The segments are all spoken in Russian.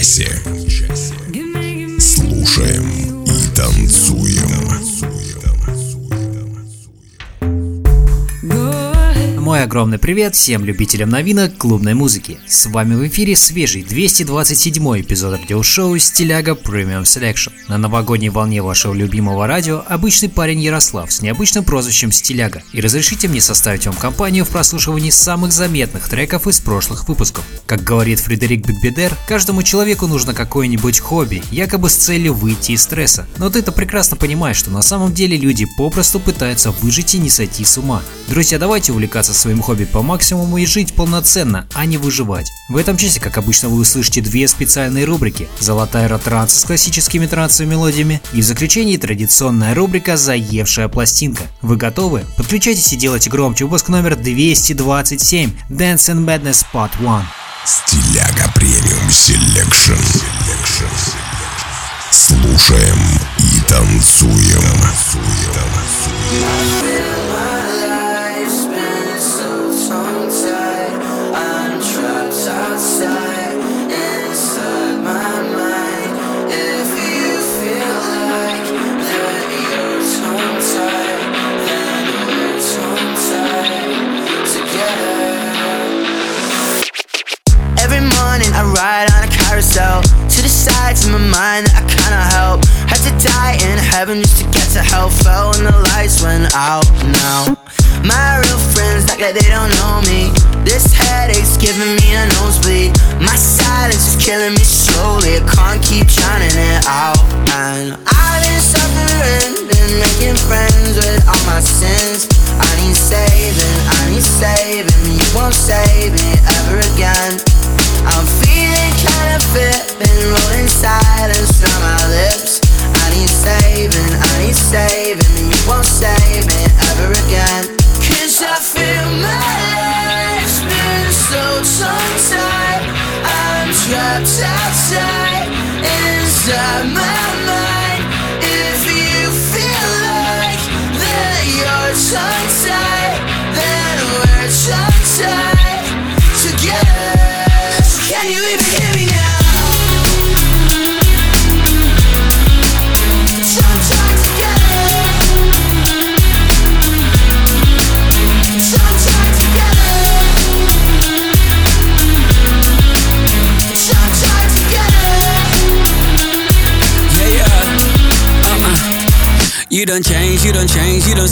See. Огромный привет всем любителям новинок клубной музыки. С вами в эфире свежий 227 эпизод радиошоу «Стиляга Premium Selection». На новогодней волне вашего любимого радио обычный парень Ярослав с необычным прозвищем «Стиляга». И разрешите мне составить вам компанию в прослушивании самых заметных треков из прошлых выпусков. Как говорит Фредерик Бигбедер, каждому человеку нужно какое-нибудь хобби, якобы с целью выйти из стресса. Но ты-то прекрасно понимаешь, что на самом деле люди попросту пытаются выжить и не сойти с ума. Друзья, давайте увлекаться своим хобби по максимуму и жить полноценно, а не выживать. В этом часе, как обычно, вы услышите две специальные рубрики. Золотая эра транса с классическими трансовыми мелодиями и в заключении традиционная рубрика «Заевшая пластинка». Вы готовы? Подключайтесь и делайте громче. Выпуск номер 227 Dance in Madness Part 1. Стиляга Premium Selection. Слушаем и танцуем. Life's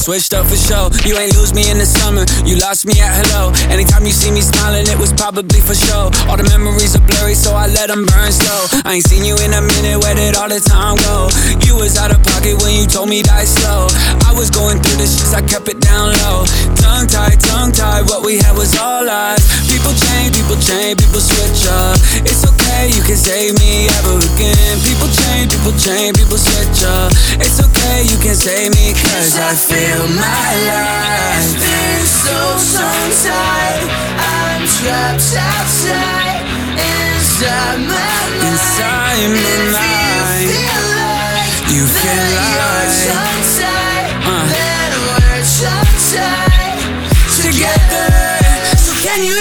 switched up for show. You ain't lose me in the summer, you lost me at hello. Anytime you see me smiling, it was probably for sure. All the memories are blurry, so I let them burn slow. I ain't seen you in a minute, where did all the time go? You was out of pocket when you told me die slow. I was going through the shits, I kept it down low. Tongue tied, tongue tied, what we had was all lies. People change, people change, people switch up. It's okay, you can save me ever again. People change, people change, people switch up. It's okay, you can save me, cause I feel my life. been so tongue-tied I'm trapped outside Inside my mind Inside my mind. you feel like You feel that like- you're tongue-tied Uh. Then we're tongue-tied Together So can you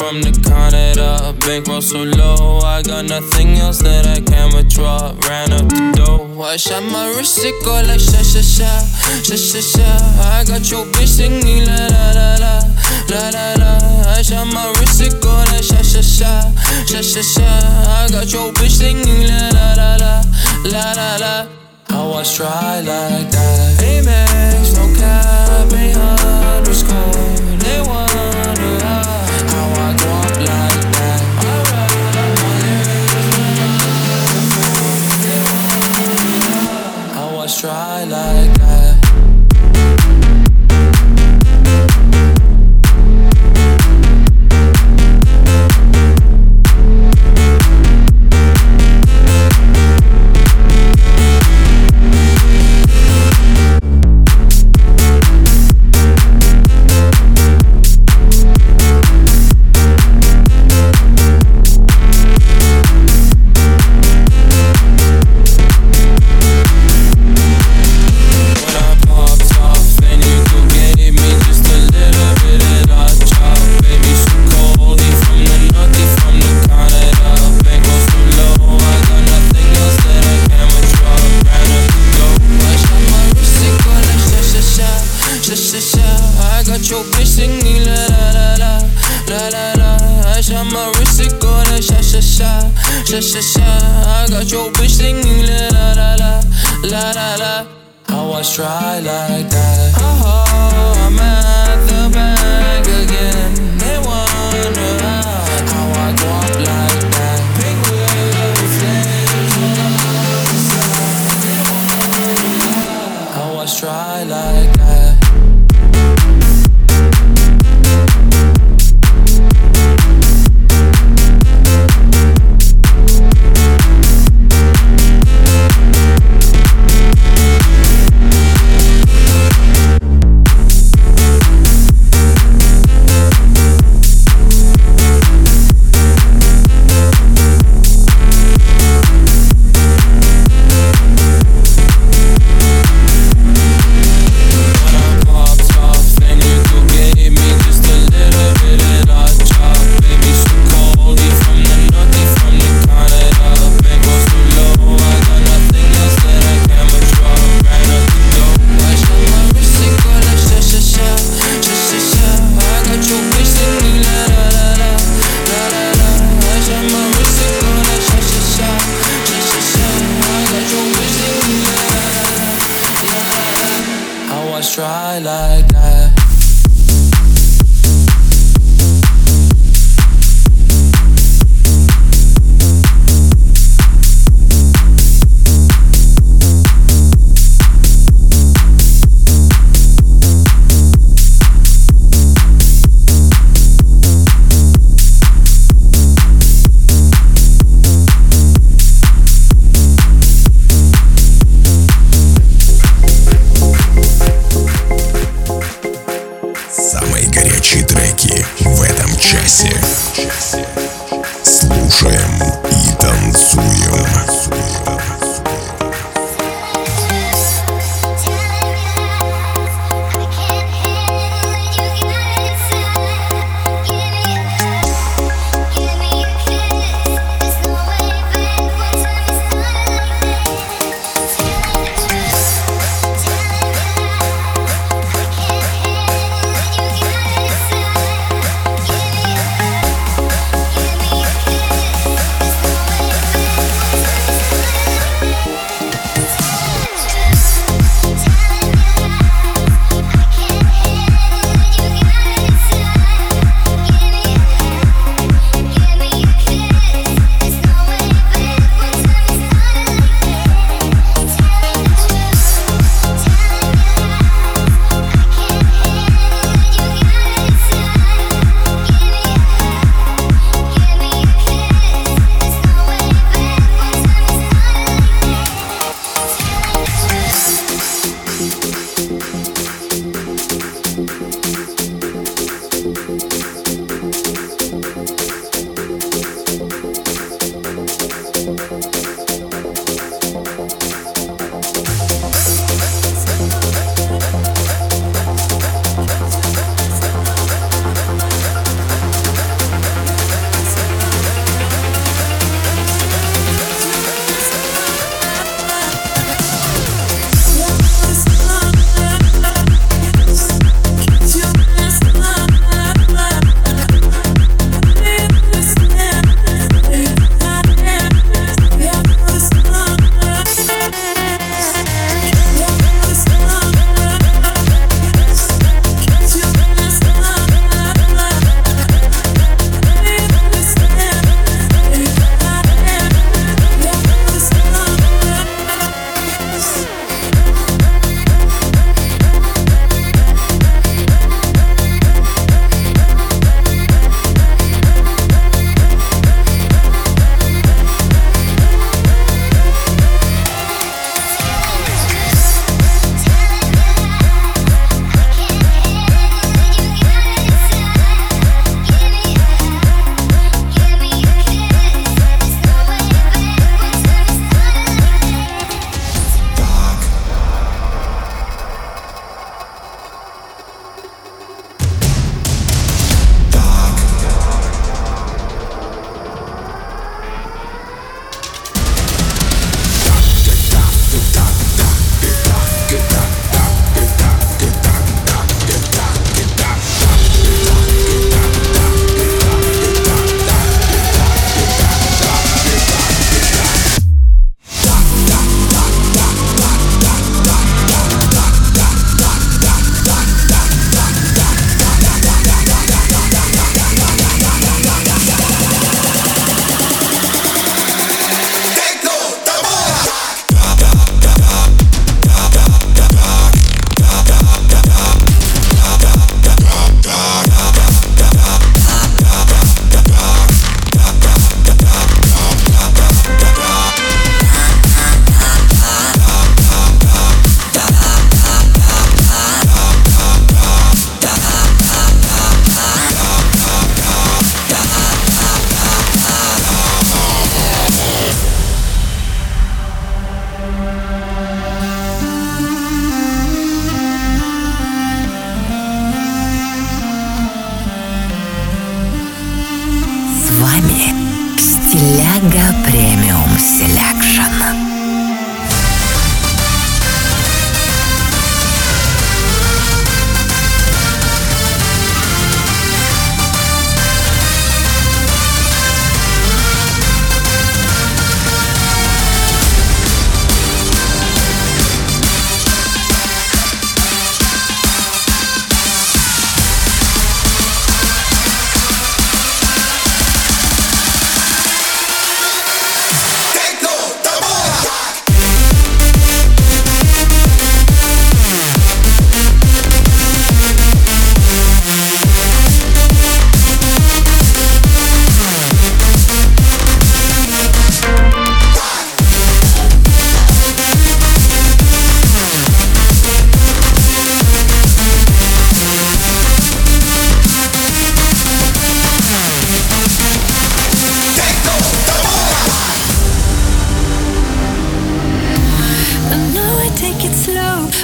from the Canada. Bankroll so low, I got nothing else that I can withdraw. Ran up the dough, I shot my wrist, it go like sha sha sha, sha sha sha.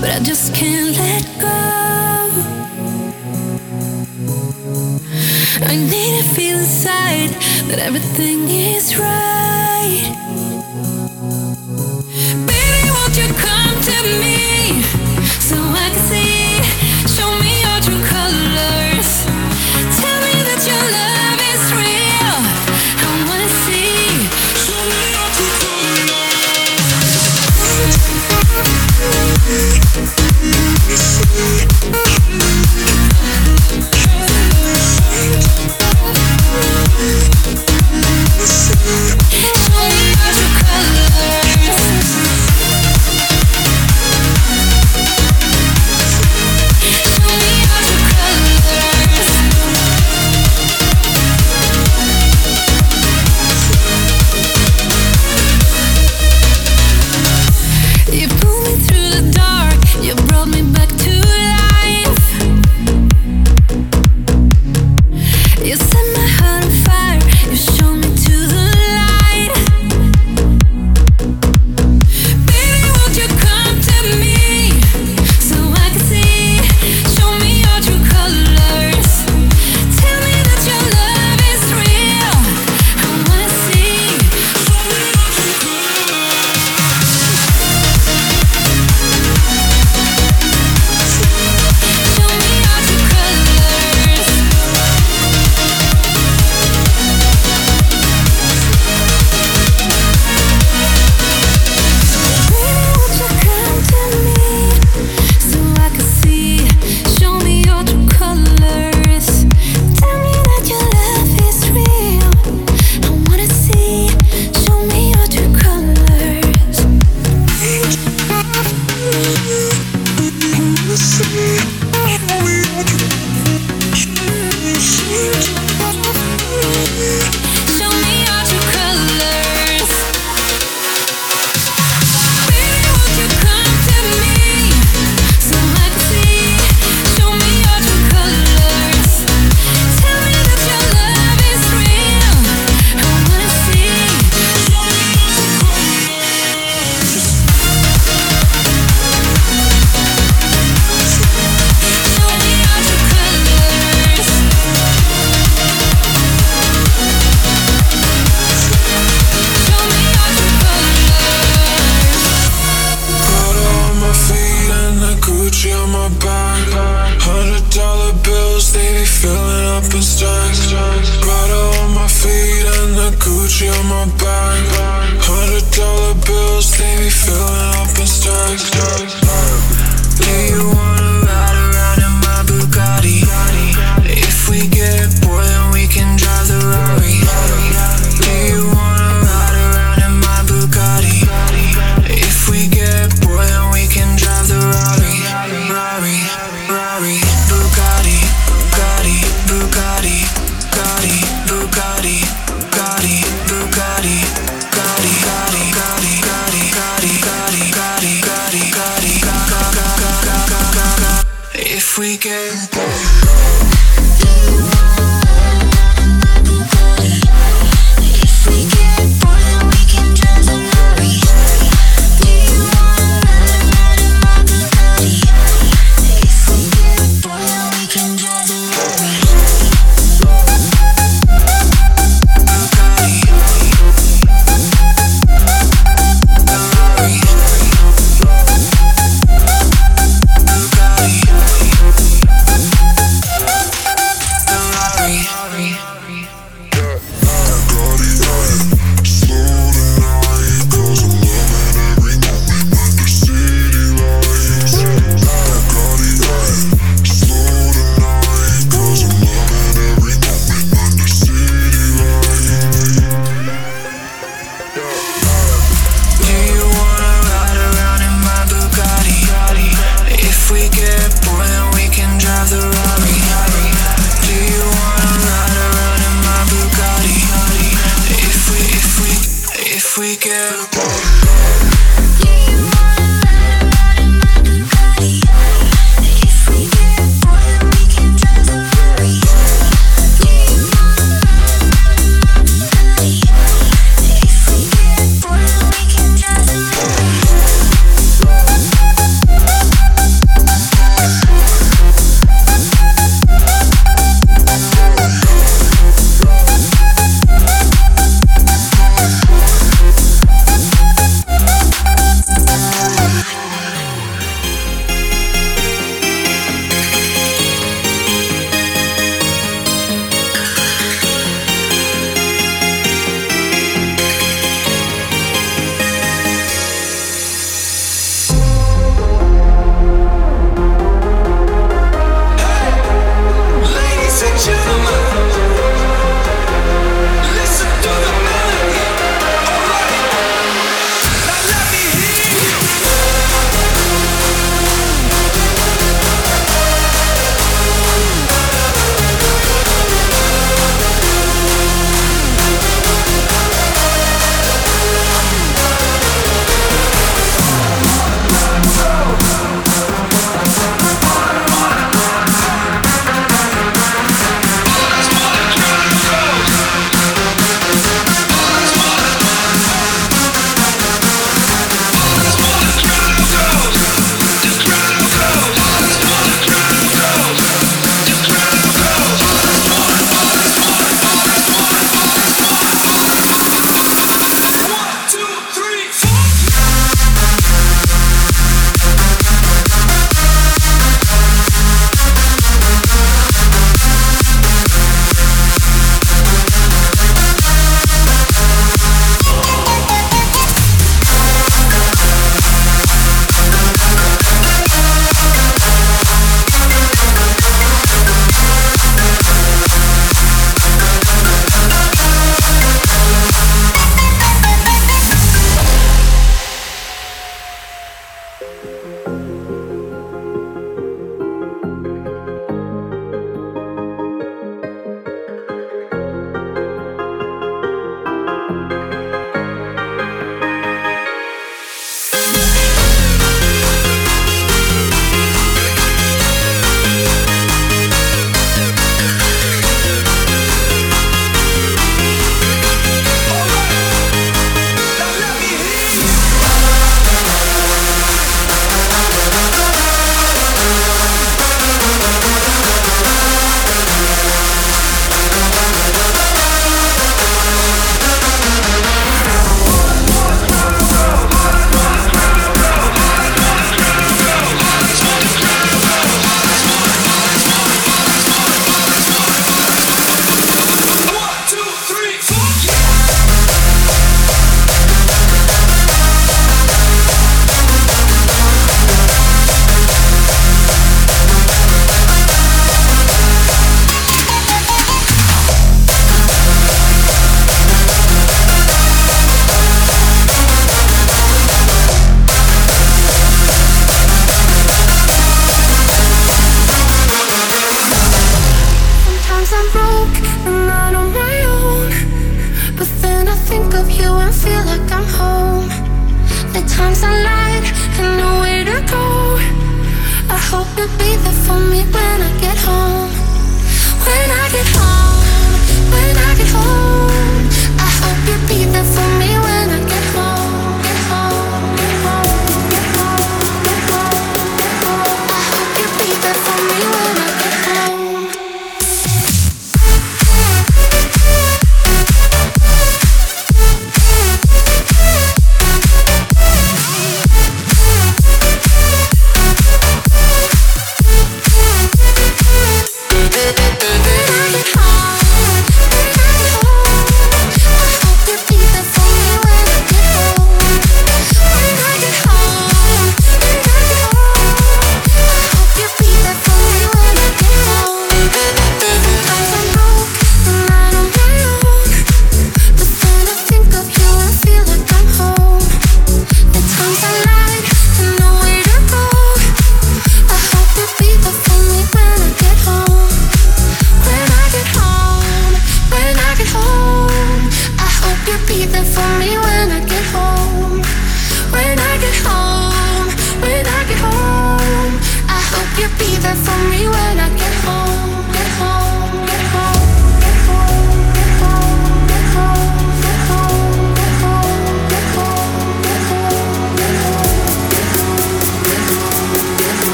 but I just can't let go. I need to feel inside that everything is right.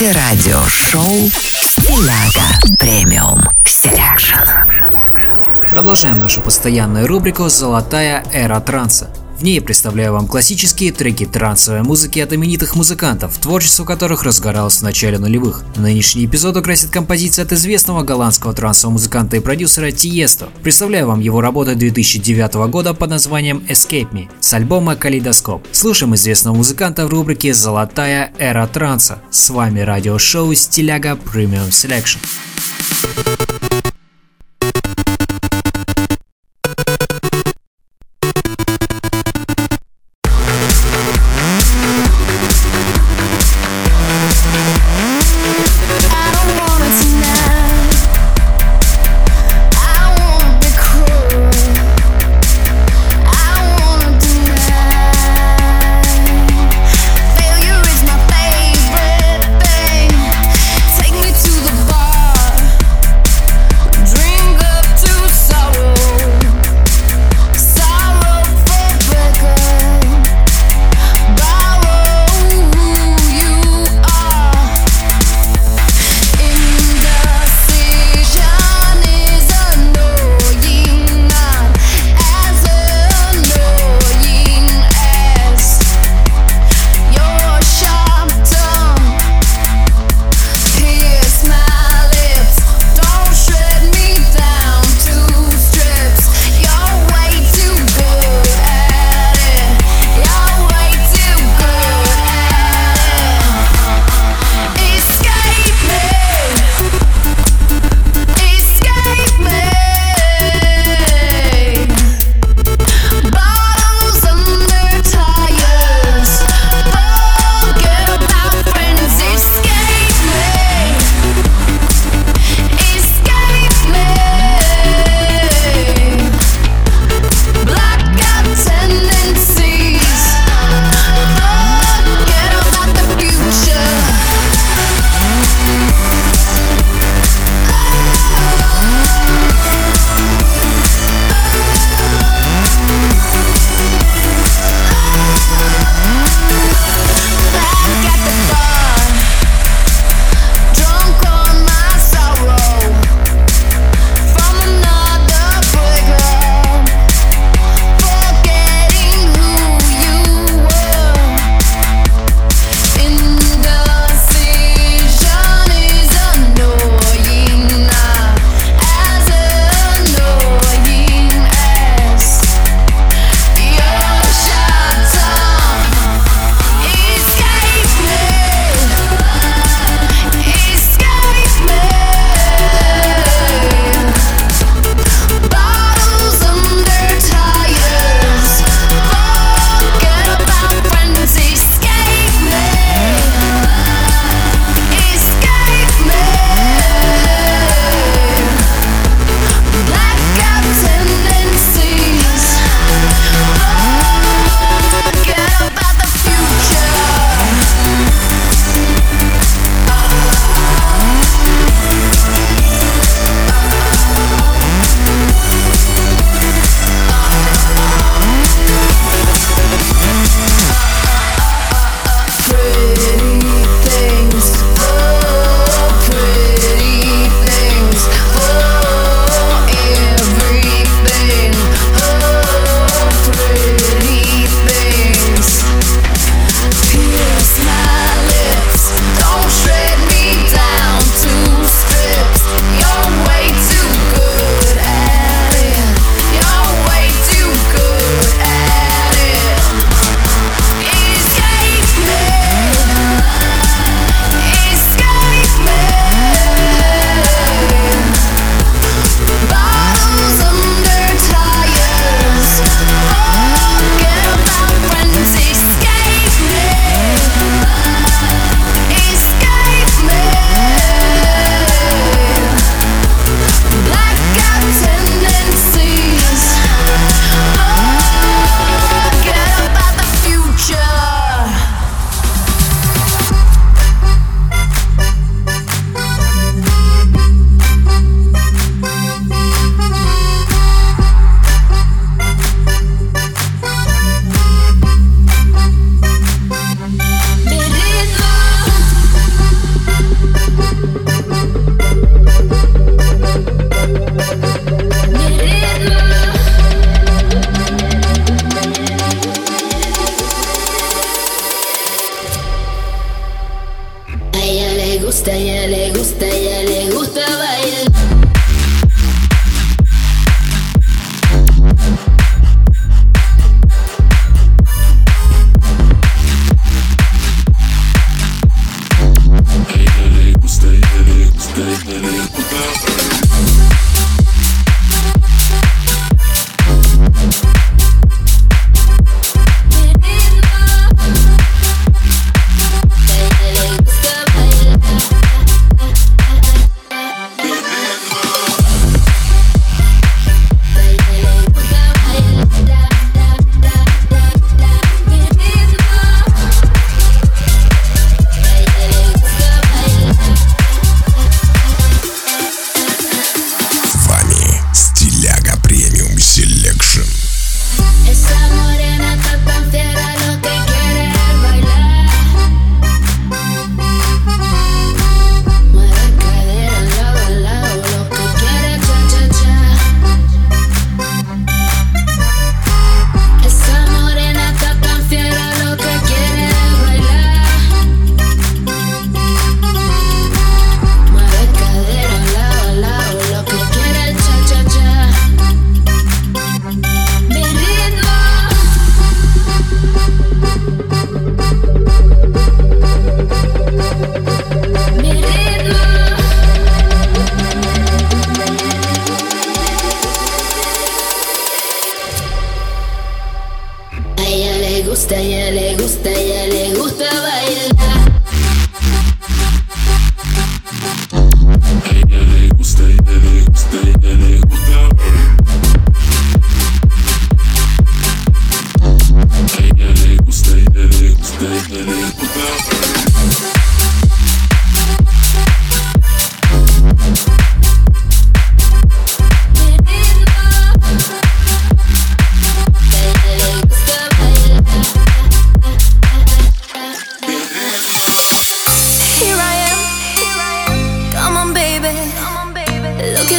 слушаете радио-шоу Premium Selection». Продолжаем нашу постоянную рубрику «Золотая эра транса». В ней представляю вам классические треки трансовой музыки от именитых музыкантов, творчество которых разгоралось в начале нулевых. Нынешний эпизод украсит композиция от известного голландского трансового музыканта и продюсера Tiësto. Представляю вам его работу 2009 года под названием Escape Me с альбома Kaleidoscope. Слушаем известного музыканта в рубрике «Золотая эра транса». С вами радиошоу «Стиляга Premium Selection».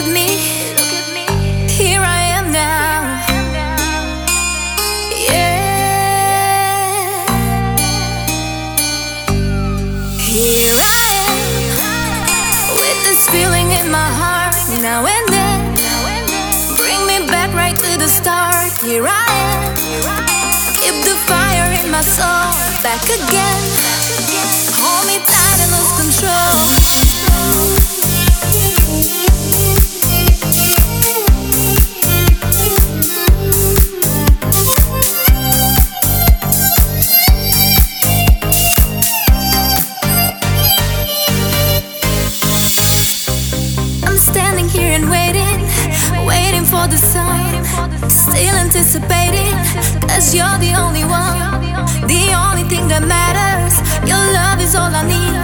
Look at me. Here I am now. Yeah. Here I am with this feeling in my heart now and then. Bring me back right to the start. Here I am. Keep the fire in my soul back again. Hold me tight and lose control. Anticipating, cause you're the only one, the only thing that matters. Your love is all I need.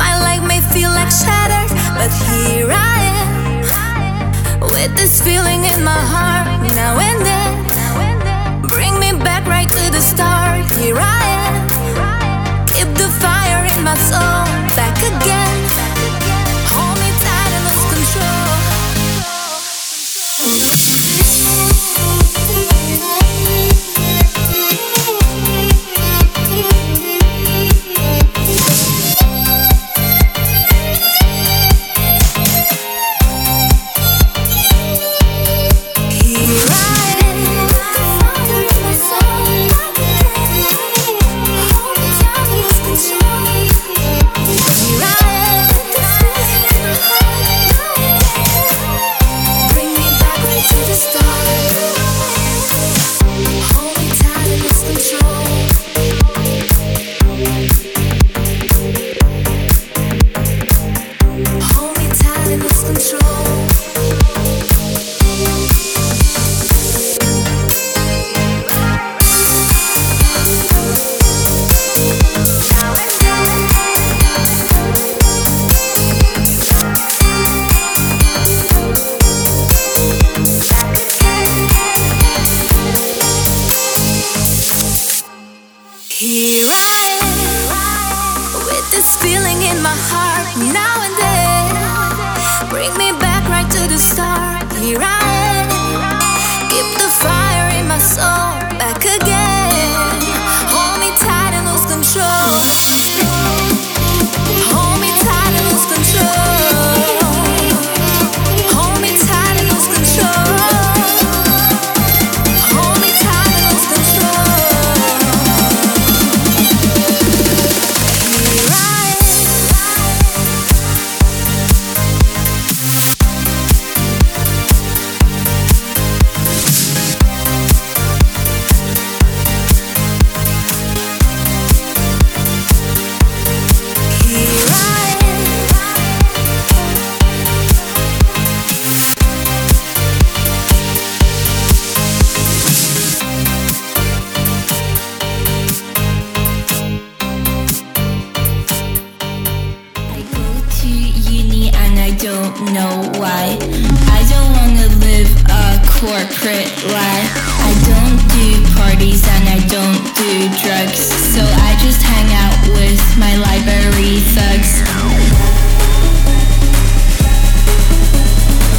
My life may feel like shattered, but here I am, with this feeling in my heart now and then. Bring me back right to the start. Here I am, keep the fire in my soul back again.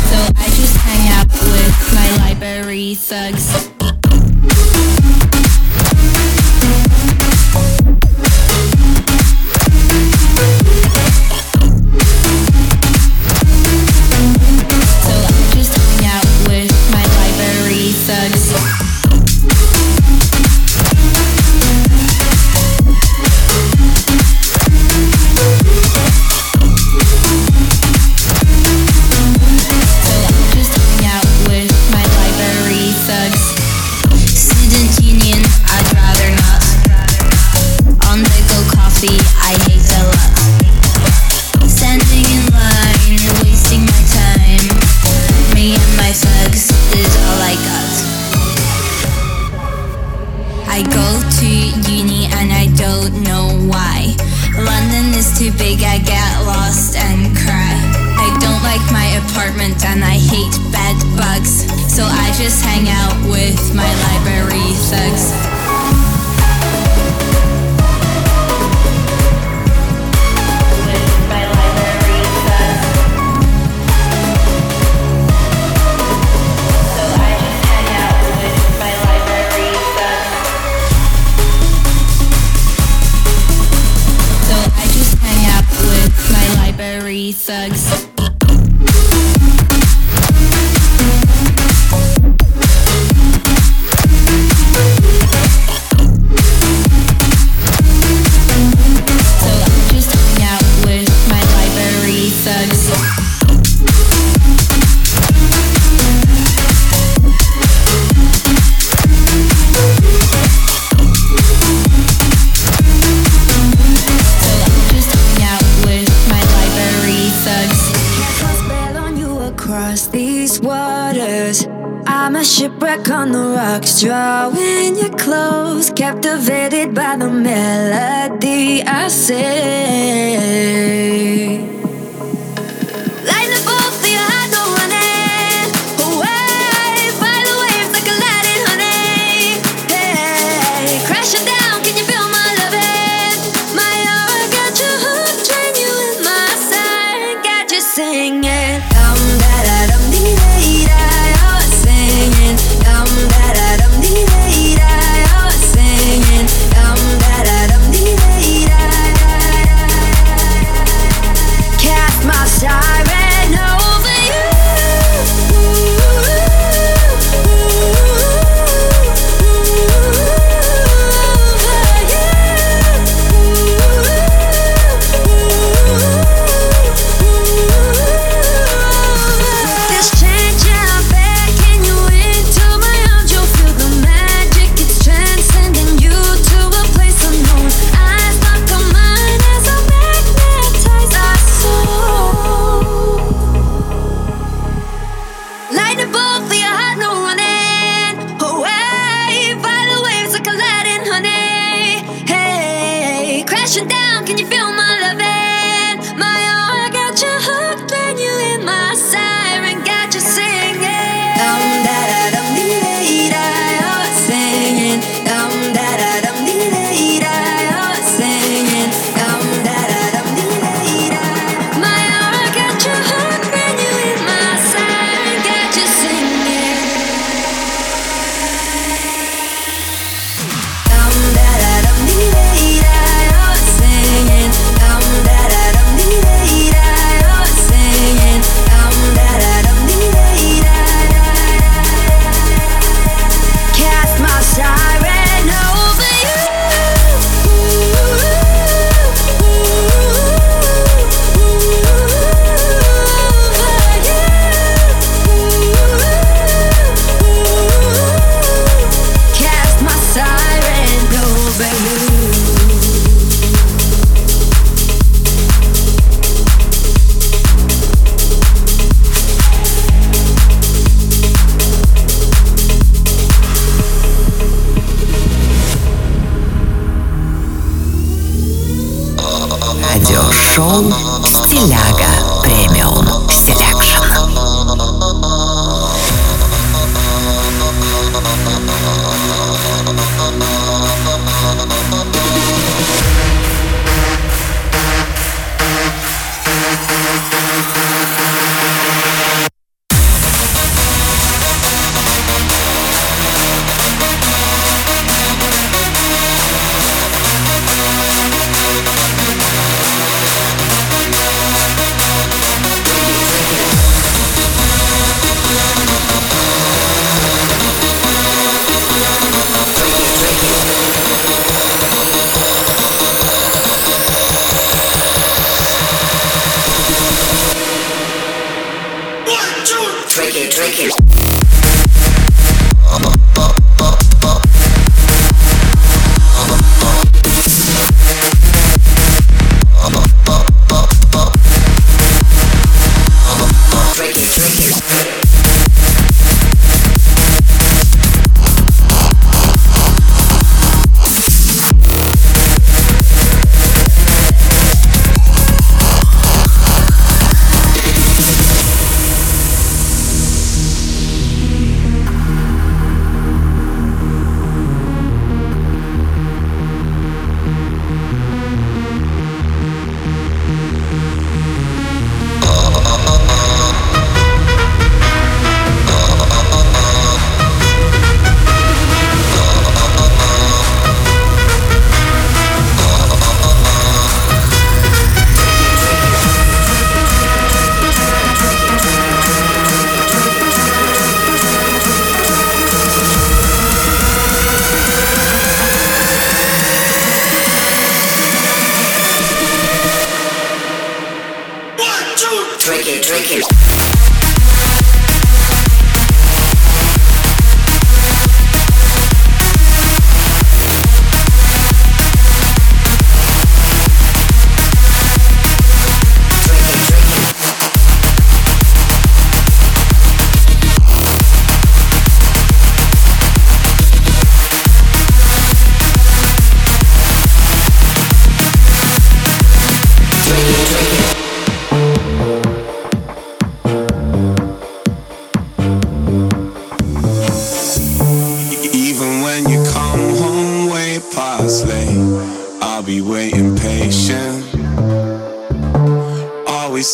So I just hang out with my library thugs. Shipwreck on the rocks, drawing your clothes, captivated by the melody I sing.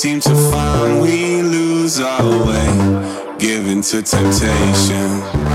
seem to find we lose our way, given to temptation.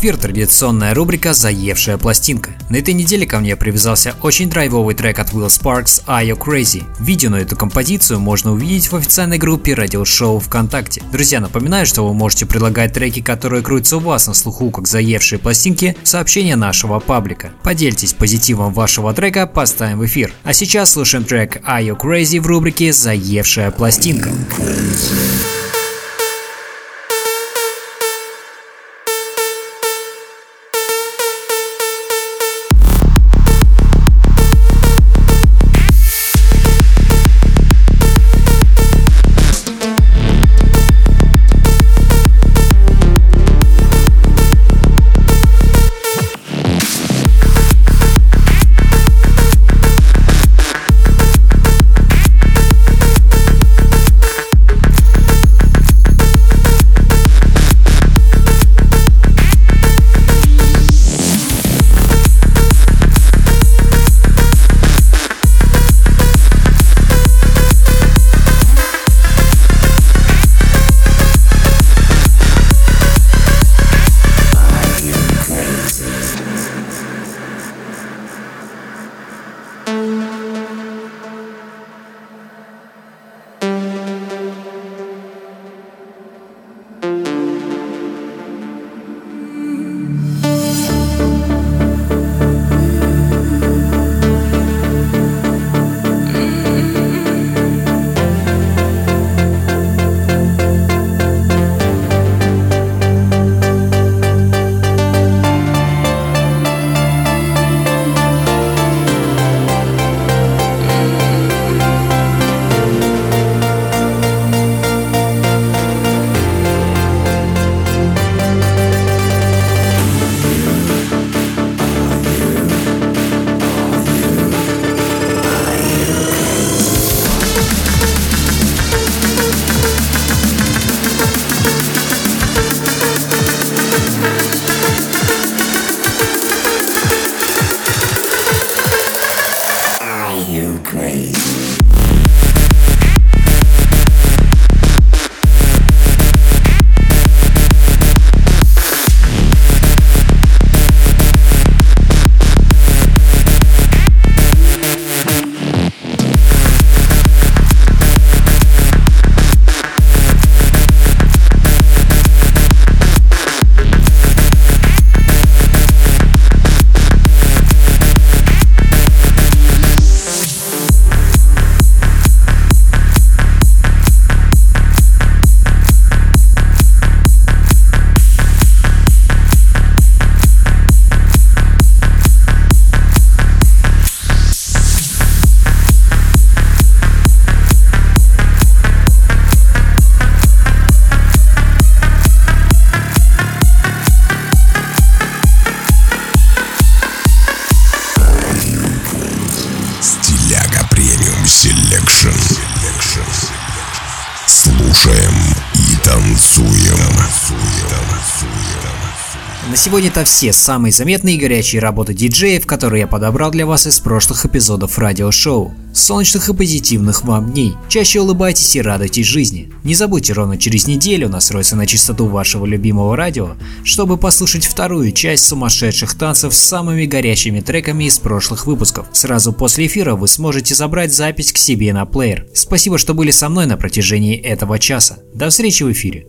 эфир традиционная рубрика «Заевшая пластинка». На этой неделе ко мне привязался очень драйвовый трек от Will Sparks «Are You Crazy?». Видео на эту композицию можно увидеть в официальной группе радиошоу ВКонтакте. Друзья, напоминаю, что вы можете предлагать треки, которые крутятся у вас на слуху, как «Заевшие пластинки», в сообщение нашего паблика. Поделитесь позитивом вашего трека, поставим в эфир. А сейчас слушаем трек «Are You Crazy?» в рубрике «Заевшая пластинка». Crazy. Сегодня это все самые заметные и горячие работы диджеев, которые я подобрал для вас из прошлых эпизодов радиошоу. Солнечных и позитивных вам дней. Чаще улыбайтесь и радуйтесь жизни. Не забудьте ровно через неделю настроиться на частоту вашего любимого радио, чтобы послушать вторую часть сумасшедших танцев с самыми горячими треками из прошлых выпусков. Сразу после эфира вы сможете забрать запись к себе на плеер. Спасибо, что были со мной на протяжении этого часа. До встречи в эфире.